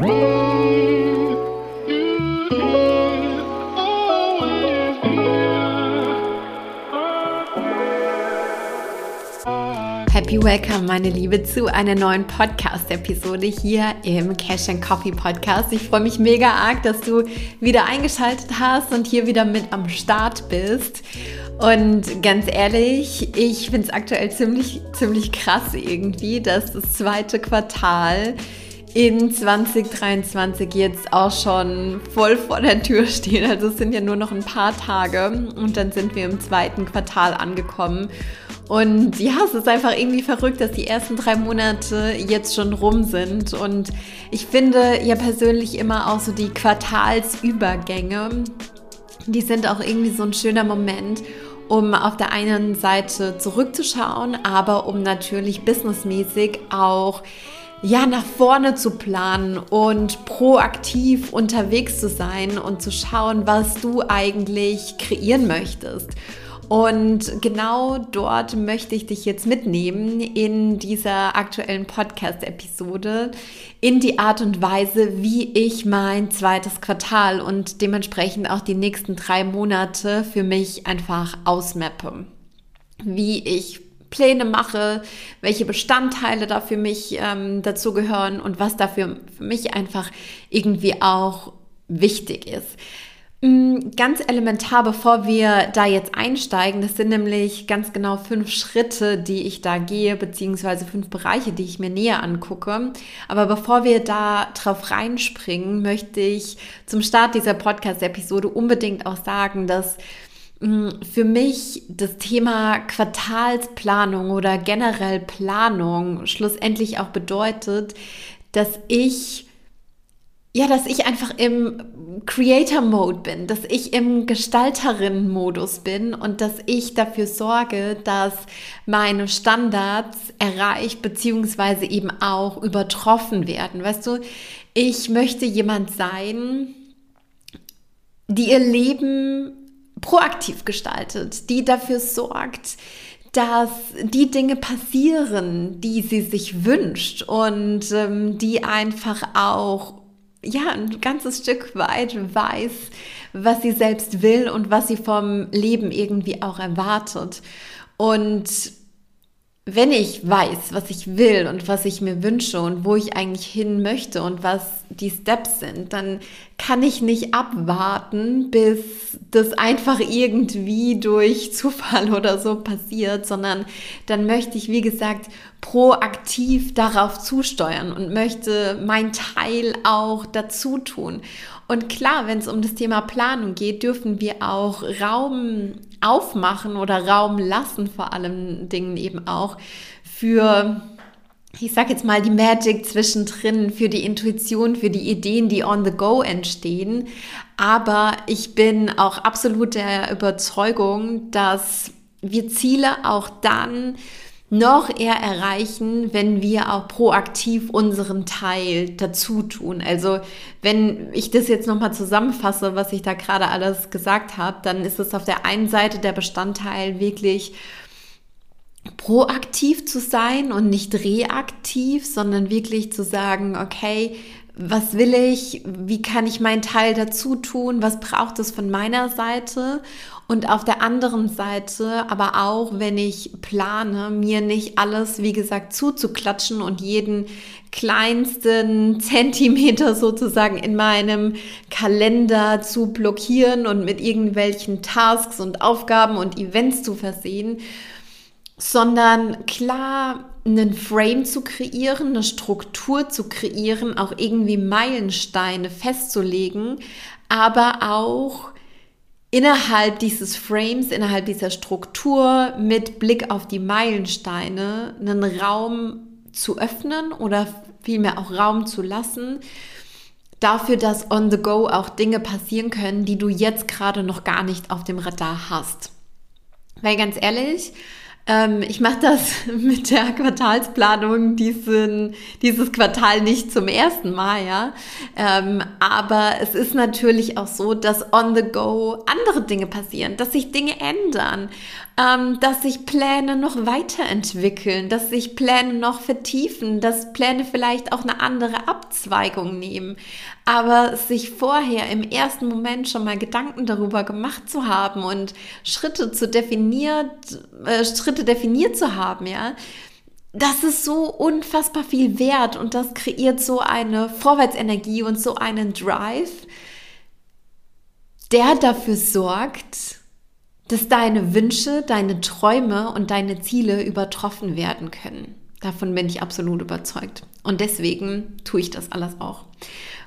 Happy Welcome, meine Liebe, zu einer neuen Podcast-Episode hier im Cash and Coffee Podcast. Ich freue mich mega arg, dass du wieder eingeschaltet hast und hier wieder mit am Start bist. Und ganz ehrlich, ich finde es aktuell ziemlich, ziemlich krass irgendwie, dass das zweite Quartal in 2023 jetzt auch schon voll vor der Tür steht. Also es sind ja nur noch ein paar Tage und dann sind wir im zweiten Quartal angekommen. Und ja, es ist einfach irgendwie verrückt, dass die ersten drei Monate jetzt schon rum sind. Und ich finde ja persönlich immer auch so die Quartalsübergänge, die sind auch irgendwie so ein schöner Moment, um auf der einen Seite zurückzuschauen, aber um natürlich businessmäßig auch ja, nach vorne zu planen und proaktiv unterwegs zu sein und zu schauen, was du eigentlich kreieren möchtest. Und genau dort möchte ich dich jetzt mitnehmen in dieser aktuellen Podcast-Episode, in die Art und Weise, wie ich mein zweites Quartal und dementsprechend auch die nächsten drei Monate für mich einfach ausmappe. Wie ich Pläne mache, welche Bestandteile da für mich ähm, dazu gehören und was dafür für mich einfach irgendwie auch wichtig ist. Mm, ganz elementar, bevor wir da jetzt einsteigen, das sind nämlich ganz genau fünf Schritte, die ich da gehe, beziehungsweise fünf Bereiche, die ich mir näher angucke. Aber bevor wir da drauf reinspringen, möchte ich zum Start dieser Podcast-Episode unbedingt auch sagen, dass für mich das Thema Quartalsplanung oder generell Planung schlussendlich auch bedeutet, dass ich ja, dass ich einfach im Creator-Mode bin, dass ich im Gestalterin-Modus bin und dass ich dafür sorge, dass meine Standards erreicht bzw. eben auch übertroffen werden. Weißt du, ich möchte jemand sein, die ihr Leben proaktiv gestaltet, die dafür sorgt, dass die Dinge passieren, die sie sich wünscht und ähm, die einfach auch ja, ein ganzes Stück weit weiß, was sie selbst will und was sie vom Leben irgendwie auch erwartet. Und wenn ich weiß, was ich will und was ich mir wünsche und wo ich eigentlich hin möchte und was die Steps sind, dann kann ich nicht abwarten, bis das einfach irgendwie durch Zufall oder so passiert, sondern dann möchte ich, wie gesagt, proaktiv darauf zusteuern und möchte mein Teil auch dazu tun. Und klar, wenn es um das Thema Planung geht, dürfen wir auch Raum aufmachen oder Raum lassen, vor allem Dingen eben auch für ich sag jetzt mal, die Magic zwischendrin, für die Intuition, für die Ideen, die on the go entstehen. Aber ich bin auch absolut der Überzeugung, dass wir Ziele auch dann noch eher erreichen, wenn wir auch proaktiv unseren Teil dazu tun. Also wenn ich das jetzt nochmal zusammenfasse, was ich da gerade alles gesagt habe, dann ist es auf der einen Seite der Bestandteil wirklich proaktiv zu sein und nicht reaktiv, sondern wirklich zu sagen, okay, was will ich, wie kann ich meinen Teil dazu tun, was braucht es von meiner Seite? Und auf der anderen Seite aber auch, wenn ich plane, mir nicht alles, wie gesagt, zuzuklatschen und jeden kleinsten Zentimeter sozusagen in meinem Kalender zu blockieren und mit irgendwelchen Tasks und Aufgaben und Events zu versehen, sondern klar einen Frame zu kreieren, eine Struktur zu kreieren, auch irgendwie Meilensteine festzulegen, aber auch innerhalb dieses Frames, innerhalb dieser Struktur mit Blick auf die Meilensteine einen Raum zu öffnen oder vielmehr auch Raum zu lassen, dafür, dass on the go auch Dinge passieren können, die du jetzt gerade noch gar nicht auf dem Radar hast. Weil ganz ehrlich, ähm, ich mache das mit der Quartalsplanung diesen, dieses Quartal nicht zum ersten Mal, ja. Ähm, aber es ist natürlich auch so, dass on the go andere Dinge passieren, dass sich Dinge ändern. Ähm, dass sich Pläne noch weiterentwickeln, dass sich Pläne noch vertiefen, dass Pläne vielleicht auch eine andere Abzweigung nehmen. Aber sich vorher im ersten Moment schon mal Gedanken darüber gemacht zu haben und Schritte zu definiert, äh, Schritte definiert zu haben, ja, das ist so unfassbar viel wert und das kreiert so eine Vorwärtsenergie und so einen Drive, der dafür sorgt, dass deine Wünsche, deine Träume und deine Ziele übertroffen werden können. Davon bin ich absolut überzeugt. Und deswegen tue ich das alles auch.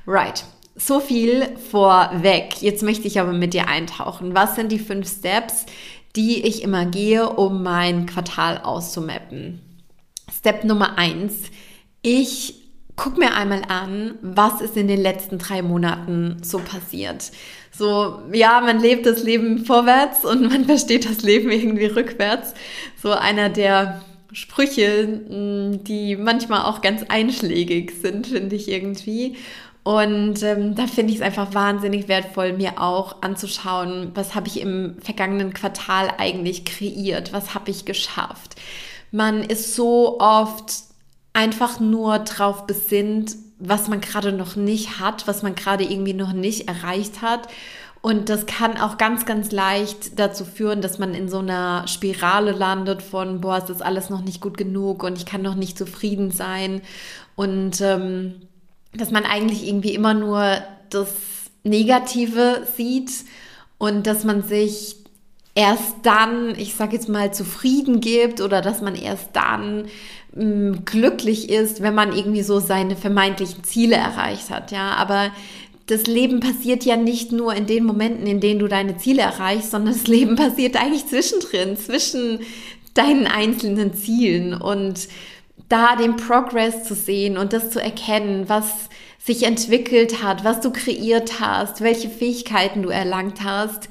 Right. So viel vorweg. Jetzt möchte ich aber mit dir eintauchen. Was sind die fünf Steps, die ich immer gehe, um mein Quartal auszumappen? Step Nummer eins. Ich guck mir einmal an, was ist in den letzten drei Monaten so passiert. So, ja, man lebt das Leben vorwärts und man versteht das Leben irgendwie rückwärts. So einer der Sprüche, die manchmal auch ganz einschlägig sind, finde ich irgendwie. Und ähm, da finde ich es einfach wahnsinnig wertvoll, mir auch anzuschauen, was habe ich im vergangenen Quartal eigentlich kreiert, was habe ich geschafft. Man ist so oft einfach nur drauf besinnt, was man gerade noch nicht hat, was man gerade irgendwie noch nicht erreicht hat. Und das kann auch ganz, ganz leicht dazu führen, dass man in so einer Spirale landet von, boah, es ist alles noch nicht gut genug und ich kann noch nicht zufrieden sein. Und ähm, dass man eigentlich irgendwie immer nur das Negative sieht und dass man sich erst dann, ich sage jetzt mal, zufrieden gibt oder dass man erst dann glücklich ist, wenn man irgendwie so seine vermeintlichen Ziele erreicht hat. Ja, aber das Leben passiert ja nicht nur in den Momenten, in denen du deine Ziele erreichst, sondern das Leben passiert eigentlich zwischendrin, zwischen deinen einzelnen Zielen und da den Progress zu sehen und das zu erkennen, was sich entwickelt hat, was du kreiert hast, welche Fähigkeiten du erlangt hast,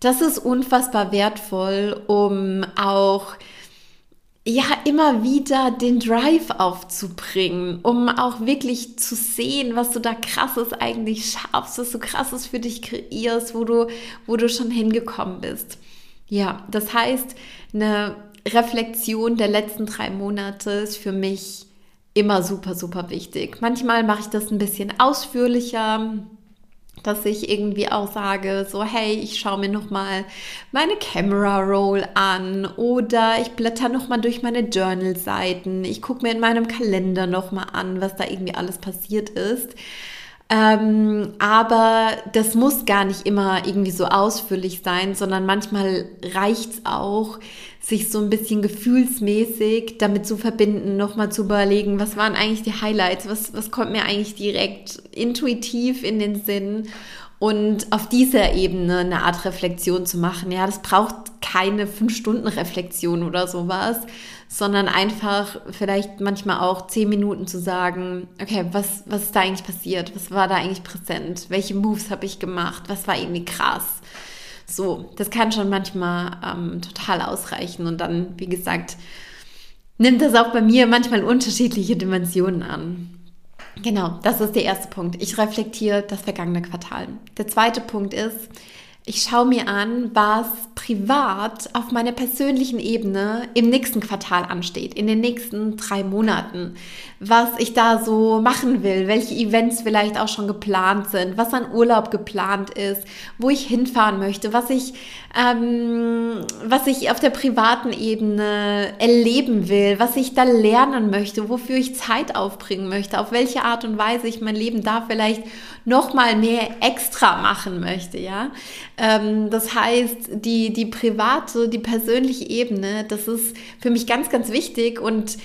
das ist unfassbar wertvoll, um auch ja immer wieder den Drive aufzubringen, um auch wirklich zu sehen, was du da krasses eigentlich schaffst, was du krasses für dich kreierst, wo du wo du schon hingekommen bist. Ja, das heißt, eine Reflexion der letzten drei Monate ist für mich immer super, super wichtig. Manchmal mache ich das ein bisschen ausführlicher, dass ich irgendwie auch sage, so hey, ich schaue mir noch mal meine Camera Roll an oder ich blätter noch mal durch meine Journal Seiten. Ich gucke mir in meinem Kalender noch mal an, was da irgendwie alles passiert ist. Ähm, aber das muss gar nicht immer irgendwie so ausführlich sein, sondern manchmal reicht es auch, sich so ein bisschen gefühlsmäßig damit zu verbinden, nochmal zu überlegen, was waren eigentlich die Highlights, was, was kommt mir eigentlich direkt intuitiv in den Sinn und auf dieser Ebene eine Art Reflexion zu machen. Ja, das braucht keine fünf Stunden Reflexion oder sowas, sondern einfach vielleicht manchmal auch zehn Minuten zu sagen, okay, was, was ist da eigentlich passiert? Was war da eigentlich präsent? Welche Moves habe ich gemacht? Was war irgendwie krass? So, das kann schon manchmal ähm, total ausreichen und dann, wie gesagt, nimmt das auch bei mir manchmal unterschiedliche Dimensionen an. Genau, das ist der erste Punkt. Ich reflektiere das vergangene Quartal. Der zweite Punkt ist, ich schaue mir an, was privat auf meiner persönlichen Ebene im nächsten Quartal ansteht, in den nächsten drei Monaten, was ich da so machen will, welche Events vielleicht auch schon geplant sind, was an Urlaub geplant ist, wo ich hinfahren möchte, was ich, ähm, was ich auf der privaten Ebene erleben will, was ich da lernen möchte, wofür ich Zeit aufbringen möchte, auf welche Art und Weise ich mein Leben da vielleicht noch mal mehr extra machen möchte, ja. Ähm, das heißt, die, die private, die persönliche Ebene, das ist für mich ganz, ganz wichtig und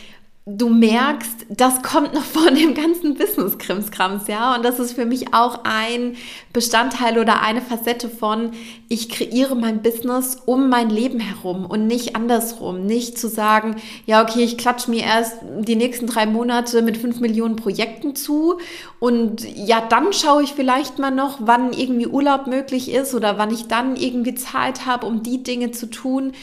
du merkst, das kommt noch von dem ganzen Business-Krimskrams, ja. Und das ist für mich auch ein Bestandteil oder eine Facette von, ich kreiere mein Business um mein Leben herum und nicht andersrum. Nicht zu sagen, ja, okay, ich klatsche mir erst die nächsten drei Monate mit fünf Millionen Projekten zu und ja, dann schaue ich vielleicht mal noch, wann irgendwie Urlaub möglich ist oder wann ich dann irgendwie Zeit habe, um die Dinge zu tun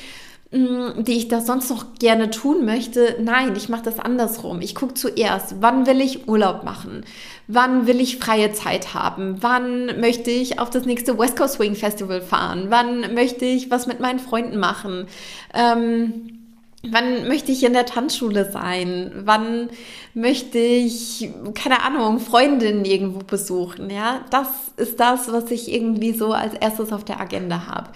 die ich da sonst noch gerne tun möchte. Nein, ich mache das andersrum. Ich gucke zuerst, wann will ich Urlaub machen? Wann will ich freie Zeit haben? Wann möchte ich auf das nächste West Coast Swing Festival fahren? Wann möchte ich was mit meinen Freunden machen? Ähm, Wann möchte ich in der Tanzschule sein? Wann möchte ich, keine Ahnung, Freundinnen irgendwo besuchen? Ja, das ist das, was ich irgendwie so als erstes auf der Agenda habe.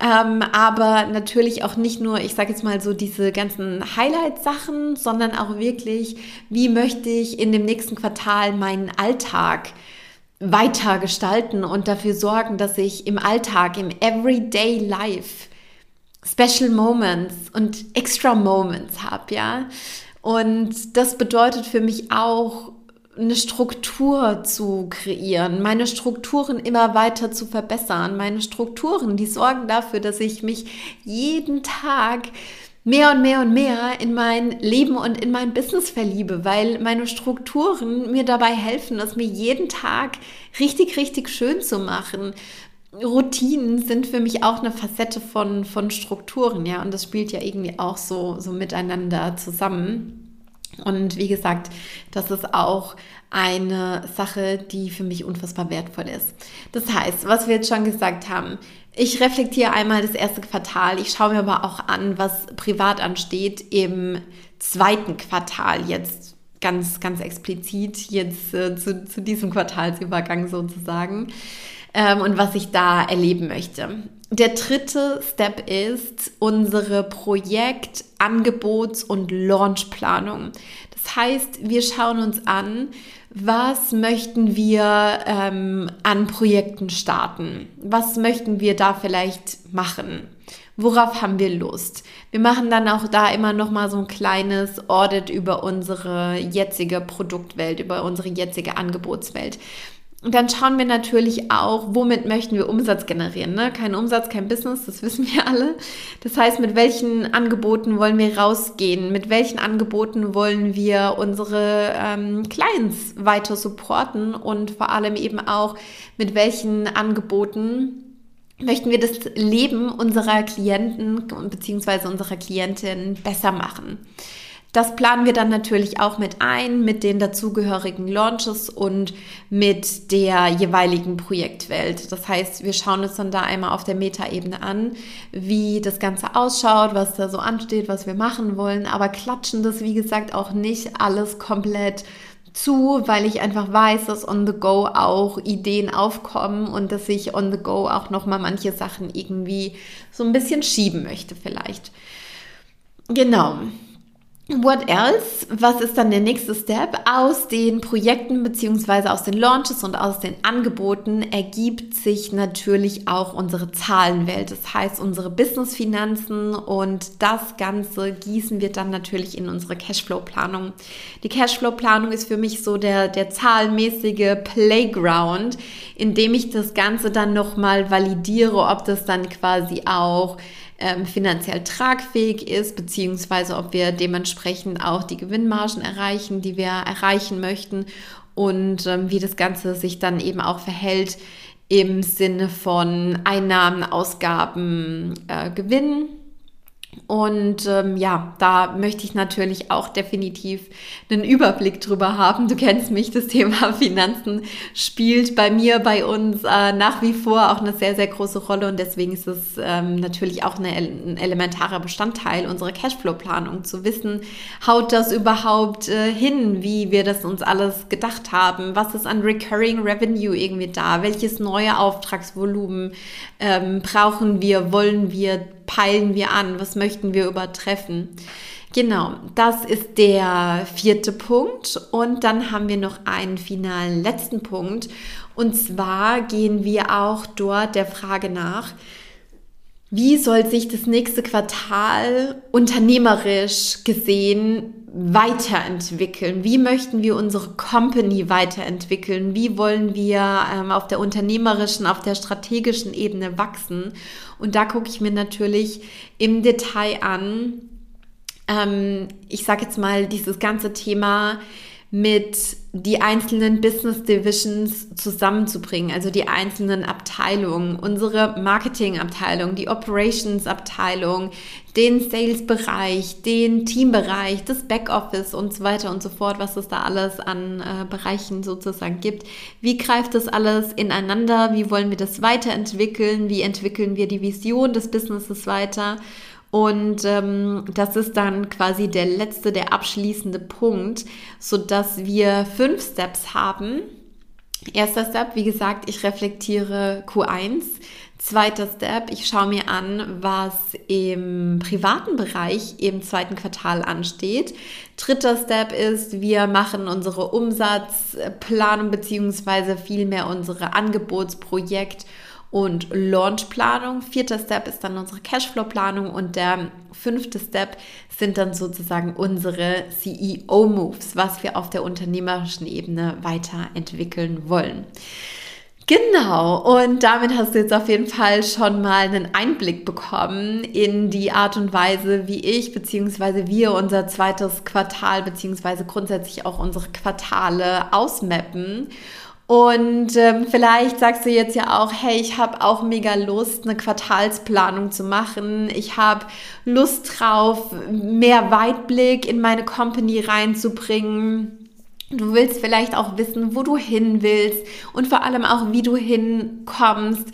Ähm, aber natürlich auch nicht nur, ich sage jetzt mal so diese ganzen Highlight-Sachen, sondern auch wirklich, wie möchte ich in dem nächsten Quartal meinen Alltag weiter gestalten und dafür sorgen, dass ich im Alltag, im Everyday Life Special Moments und Extra Moments habe, ja. Und das bedeutet für mich auch, eine Struktur zu kreieren, meine Strukturen immer weiter zu verbessern. Meine Strukturen, die sorgen dafür, dass ich mich jeden Tag mehr und mehr und mehr in mein Leben und in mein Business verliebe, weil meine Strukturen mir dabei helfen, es mir jeden Tag richtig, richtig schön zu machen. Routinen sind für mich auch eine Facette von, von Strukturen, ja, und das spielt ja irgendwie auch so, so miteinander zusammen. Und wie gesagt, das ist auch eine Sache, die für mich unfassbar wertvoll ist. Das heißt, was wir jetzt schon gesagt haben, ich reflektiere einmal das erste Quartal. Ich schaue mir aber auch an, was privat ansteht im zweiten Quartal jetzt ganz, ganz explizit jetzt äh, zu, zu diesem Quartalsübergang sozusagen ähm, und was ich da erleben möchte. Der dritte Step ist unsere Projekt-, Angebots- und Launchplanung. Das heißt, wir schauen uns an, was möchten wir ähm, an Projekten starten? Was möchten wir da vielleicht machen? Worauf haben wir Lust? Wir machen dann auch da immer noch mal so ein kleines Audit über unsere jetzige Produktwelt, über unsere jetzige Angebotswelt. Und dann schauen wir natürlich auch, womit möchten wir Umsatz generieren. Ne? Kein Umsatz, kein Business, das wissen wir alle. Das heißt, mit welchen Angeboten wollen wir rausgehen? Mit welchen Angeboten wollen wir unsere ähm, Clients weiter supporten? Und vor allem eben auch, mit welchen Angeboten möchten wir das Leben unserer Klienten bzw. unserer Klientin besser machen. Das planen wir dann natürlich auch mit ein, mit den dazugehörigen Launches und mit der jeweiligen Projektwelt. Das heißt, wir schauen uns dann da einmal auf der Metaebene an, wie das Ganze ausschaut, was da so ansteht, was wir machen wollen, aber klatschen das, wie gesagt, auch nicht alles komplett zu, weil ich einfach weiß, dass on the go auch Ideen aufkommen und dass ich on the go auch noch mal manche Sachen irgendwie so ein bisschen schieben möchte vielleicht. Genau. What else? Was ist dann der nächste Step? Aus den Projekten beziehungsweise aus den Launches und aus den Angeboten ergibt sich natürlich auch unsere Zahlenwelt. Das heißt, unsere Businessfinanzen und das Ganze gießen wir dann natürlich in unsere Cashflow-Planung. Die Cashflow-Planung ist für mich so der, der zahlenmäßige Playground, in dem ich das Ganze dann nochmal validiere, ob das dann quasi auch ähm, finanziell tragfähig ist, beziehungsweise ob wir dementsprechend auch die Gewinnmargen erreichen, die wir erreichen möchten und ähm, wie das Ganze sich dann eben auch verhält im Sinne von Einnahmen, Ausgaben, äh, Gewinn und ähm, ja, da möchte ich natürlich auch definitiv einen Überblick drüber haben. Du kennst mich, das Thema Finanzen spielt bei mir, bei uns äh, nach wie vor auch eine sehr, sehr große Rolle. Und deswegen ist es ähm, natürlich auch eine, ein elementarer Bestandteil unserer Cashflow-Planung, zu wissen, haut das überhaupt äh, hin, wie wir das uns alles gedacht haben, was ist an Recurring Revenue irgendwie da, welches neue Auftragsvolumen ähm, brauchen wir, wollen wir, peilen wir an, was möchten wir übertreffen. Genau, das ist der vierte Punkt. Und dann haben wir noch einen finalen letzten Punkt. Und zwar gehen wir auch dort der Frage nach, wie soll sich das nächste Quartal unternehmerisch gesehen weiterentwickeln? Wie möchten wir unsere Company weiterentwickeln? Wie wollen wir ähm, auf der unternehmerischen, auf der strategischen Ebene wachsen? Und da gucke ich mir natürlich im Detail an, ähm, ich sage jetzt mal, dieses ganze Thema mit die einzelnen Business Divisions zusammenzubringen, also die einzelnen Abteilungen, unsere Marketingabteilung, die Operations-Abteilung, den Sales-Bereich, den Teambereich, das Backoffice und so weiter und so fort, was es da alles an äh, Bereichen sozusagen gibt. Wie greift das alles ineinander? Wie wollen wir das weiterentwickeln? Wie entwickeln wir die Vision des Businesses weiter? Und ähm, das ist dann quasi der letzte, der abschließende Punkt, so dass wir fünf Steps haben. Erster Step, wie gesagt, ich reflektiere Q1. Zweiter Step, ich schaue mir an, was im privaten Bereich im zweiten Quartal ansteht. Dritter Step ist, wir machen unsere Umsatzplanung beziehungsweise vielmehr unsere Angebotsprojekt- und Launchplanung. Vierter Step ist dann unsere Cashflow-Planung und der fünfte Step sind dann sozusagen unsere CEO-Moves, was wir auf der unternehmerischen Ebene weiterentwickeln wollen. Genau, und damit hast du jetzt auf jeden Fall schon mal einen Einblick bekommen in die Art und Weise, wie ich bzw. wir unser zweites Quartal bzw. grundsätzlich auch unsere Quartale ausmappen. Und ähm, vielleicht sagst du jetzt ja auch, hey, ich habe auch mega Lust, eine Quartalsplanung zu machen. Ich habe Lust drauf, mehr Weitblick in meine Company reinzubringen. Du willst vielleicht auch wissen, wo du hin willst und vor allem auch, wie du hinkommst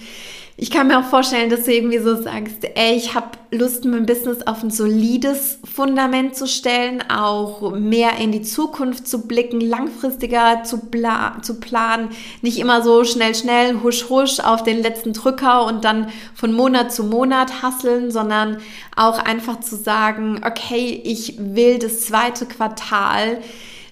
ich kann mir auch vorstellen, dass du irgendwie so sagst, ey, ich habe Lust, mein Business auf ein solides Fundament zu stellen, auch mehr in die Zukunft zu blicken, langfristiger zu, pla zu planen, nicht immer so schnell, schnell, husch, husch auf den letzten Drücker und dann von Monat zu Monat hasseln, sondern auch einfach zu sagen, okay, ich will das zweite Quartal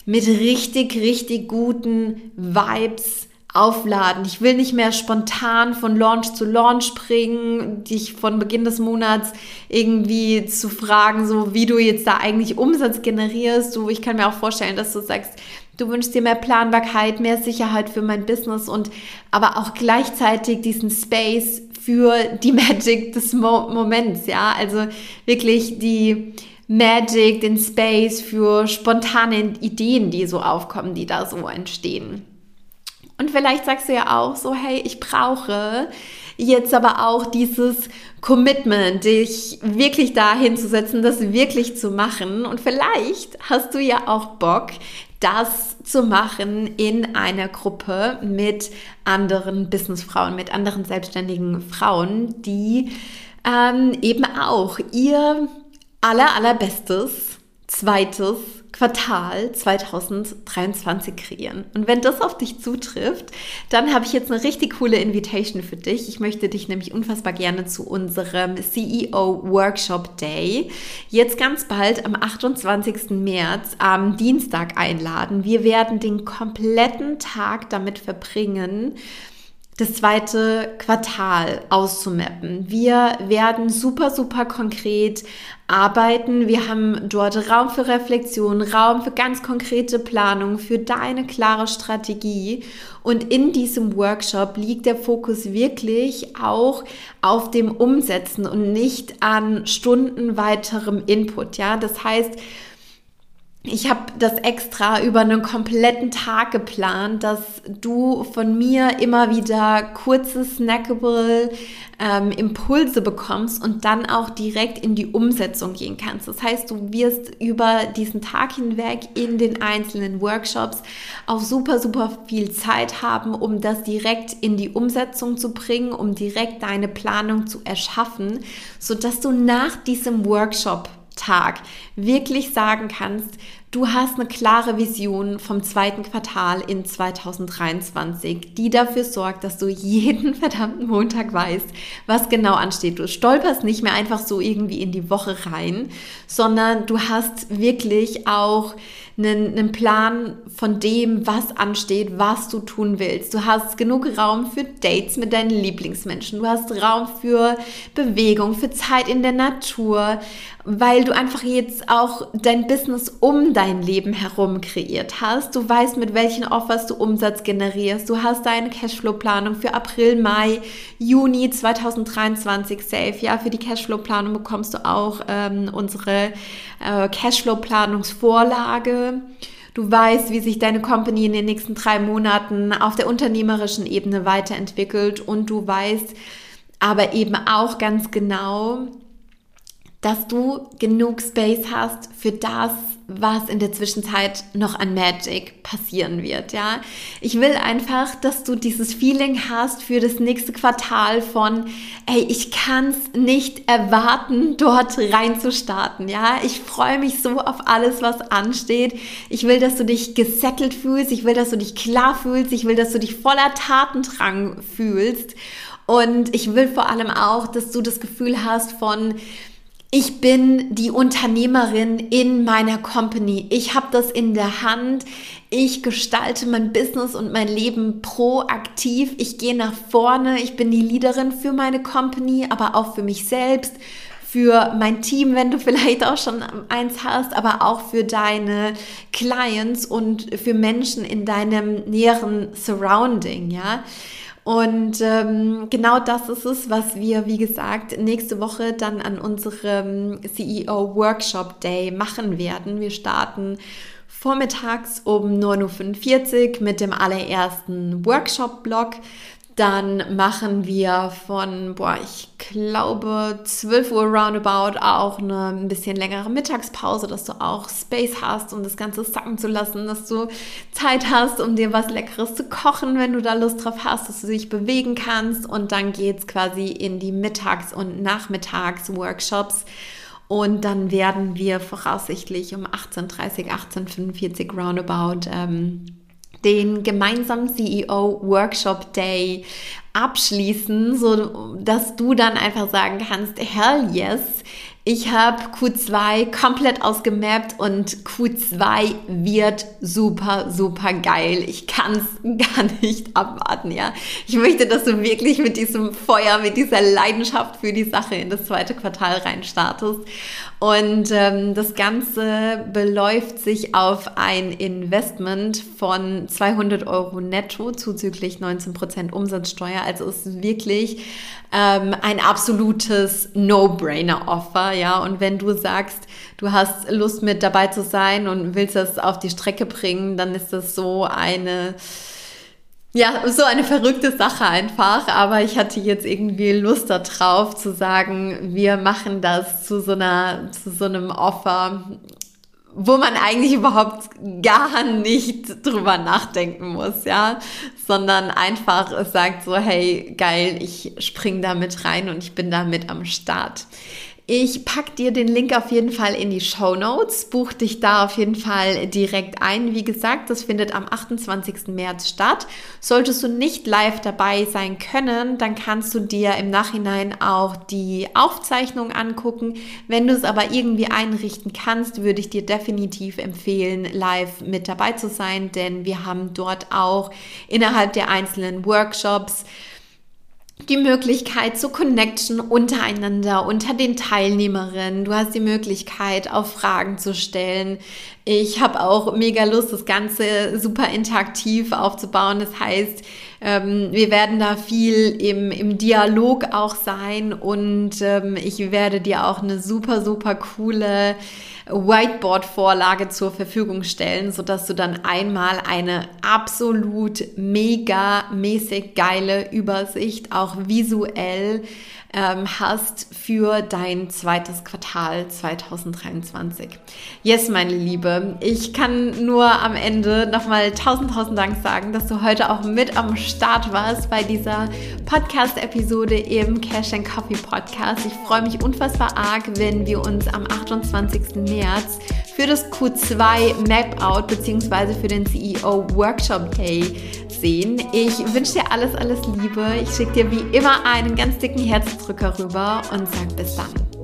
mit richtig, richtig guten Vibes aufladen. Ich will nicht mehr spontan von Launch zu Launch springen, dich von Beginn des Monats irgendwie zu fragen, so wie du jetzt da eigentlich Umsatz generierst. Du, ich kann mir auch vorstellen, dass du sagst, du wünschst dir mehr Planbarkeit, mehr Sicherheit für mein Business und aber auch gleichzeitig diesen Space für die Magic des Mo Moments, ja, also wirklich die Magic, den Space für spontane Ideen, die so aufkommen, die da so entstehen. Und vielleicht sagst du ja auch so, hey, ich brauche jetzt aber auch dieses Commitment, dich wirklich dahin zu setzen, das wirklich zu machen. Und vielleicht hast du ja auch Bock, das zu machen in einer Gruppe mit anderen Businessfrauen, mit anderen selbstständigen Frauen, die ähm, eben auch ihr aller, allerbestes zweites Quartal 2023 kreieren. Und wenn das auf dich zutrifft, dann habe ich jetzt eine richtig coole Invitation für dich. Ich möchte dich nämlich unfassbar gerne zu unserem CEO Workshop Day jetzt ganz bald am 28. März am Dienstag einladen. Wir werden den kompletten Tag damit verbringen, das zweite Quartal auszumappen. Wir werden super, super konkret arbeiten. Wir haben dort Raum für Reflexion, Raum für ganz konkrete Planung, für deine klare Strategie. Und in diesem Workshop liegt der Fokus wirklich auch auf dem Umsetzen und nicht an Stunden weiterem Input. Ja, das heißt, ich habe das extra über einen kompletten Tag geplant, dass du von mir immer wieder kurze, snackable ähm, Impulse bekommst und dann auch direkt in die Umsetzung gehen kannst. Das heißt, du wirst über diesen Tag hinweg in den einzelnen Workshops auch super, super viel Zeit haben, um das direkt in die Umsetzung zu bringen, um direkt deine Planung zu erschaffen, sodass du nach diesem Workshop Tag wirklich sagen kannst, du hast eine klare Vision vom zweiten Quartal in 2023, die dafür sorgt, dass du jeden verdammten Montag weißt, was genau ansteht. Du stolperst nicht mehr einfach so irgendwie in die Woche rein, sondern du hast wirklich auch einen, einen Plan von dem, was ansteht, was du tun willst. Du hast genug Raum für Dates mit deinen Lieblingsmenschen. Du hast Raum für Bewegung, für Zeit in der Natur, weil du einfach jetzt auch dein Business um dein Leben herum kreiert hast. Du weißt, mit welchen Offers du Umsatz generierst. Du hast deine Cashflow-Planung für April, Mai, Juni 2023 safe. Ja, für die Cashflow-Planung bekommst du auch ähm, unsere äh, Cashflow-Planungsvorlage. Du weißt, wie sich deine Company in den nächsten drei Monaten auf der unternehmerischen Ebene weiterentwickelt. Und du weißt aber eben auch ganz genau, dass du genug Space hast für das, was in der Zwischenzeit noch an Magic passieren wird, ja. Ich will einfach, dass du dieses Feeling hast für das nächste Quartal von, ey, ich kann's nicht erwarten, dort reinzustarten, ja. Ich freue mich so auf alles, was ansteht. Ich will, dass du dich gesettelt fühlst. Ich will, dass du dich klar fühlst. Ich will, dass du dich voller Tatendrang fühlst. Und ich will vor allem auch, dass du das Gefühl hast von, ich bin die Unternehmerin in meiner Company. Ich habe das in der Hand. Ich gestalte mein Business und mein Leben proaktiv. Ich gehe nach vorne. Ich bin die Leaderin für meine Company, aber auch für mich selbst, für mein Team, wenn du vielleicht auch schon eins hast, aber auch für deine Clients und für Menschen in deinem näheren Surrounding, ja. Und ähm, genau das ist es, was wir, wie gesagt, nächste Woche dann an unserem CEO Workshop Day machen werden. Wir starten vormittags um 9.45 Uhr mit dem allerersten Workshop-Blog. Dann machen wir von, boah, ich glaube 12 Uhr roundabout auch eine ein bisschen längere Mittagspause, dass du auch Space hast, um das Ganze sacken zu lassen, dass du Zeit hast, um dir was Leckeres zu kochen, wenn du da Lust drauf hast, dass du dich bewegen kannst. Und dann geht es quasi in die Mittags- und Nachmittags-Workshops. Und dann werden wir voraussichtlich um 18.30 18.45 roundabout ähm, den gemeinsamen CEO Workshop Day abschließen, so dass du dann einfach sagen kannst, hell yes, ich habe Q2 komplett ausgemappt und Q2 wird super, super geil. Ich kann es gar nicht abwarten, ja. Ich möchte, dass du wirklich mit diesem Feuer, mit dieser Leidenschaft für die Sache in das zweite Quartal reinstartest. Und ähm, das Ganze beläuft sich auf ein Investment von 200 Euro netto zuzüglich 19% Umsatzsteuer. Also ist wirklich ähm, ein absolutes No-Brainer-Offer, ja. Und wenn du sagst, du hast Lust mit dabei zu sein und willst das auf die Strecke bringen, dann ist das so eine ja, so eine verrückte Sache einfach, aber ich hatte jetzt irgendwie Lust darauf zu sagen, wir machen das zu so einer, zu so einem Offer, wo man eigentlich überhaupt gar nicht drüber nachdenken muss, ja, sondern einfach sagt so, hey, geil, ich spring da mit rein und ich bin da mit am Start. Ich pack dir den Link auf jeden Fall in die Show Notes. Buch dich da auf jeden Fall direkt ein. Wie gesagt, das findet am 28. März statt. Solltest du nicht live dabei sein können, dann kannst du dir im Nachhinein auch die Aufzeichnung angucken. Wenn du es aber irgendwie einrichten kannst, würde ich dir definitiv empfehlen, live mit dabei zu sein, denn wir haben dort auch innerhalb der einzelnen Workshops die Möglichkeit zur Connection untereinander, unter den Teilnehmerinnen. Du hast die Möglichkeit, auch Fragen zu stellen. Ich habe auch mega Lust, das Ganze super interaktiv aufzubauen. Das heißt, ähm, wir werden da viel im, im Dialog auch sein und ähm, ich werde dir auch eine super, super coole Whiteboard-Vorlage zur Verfügung stellen, sodass du dann einmal eine absolut mega mäßig geile Übersicht auch visuell ähm, hast für dein zweites Quartal 2023. Yes, meine Liebe, ich kann nur am Ende nochmal tausend, tausend Dank sagen, dass du heute auch mit am Start warst bei dieser Podcast-Episode im Cash and Coffee Podcast. Ich freue mich unfassbar arg, wenn wir uns am 28. März für das Q2 Map Out bzw. für den CEO Workshop Day sehen. Ich wünsche dir alles, alles Liebe. Ich schicke dir wie immer einen ganz dicken Knopfdrücker rüber und sag bis dann.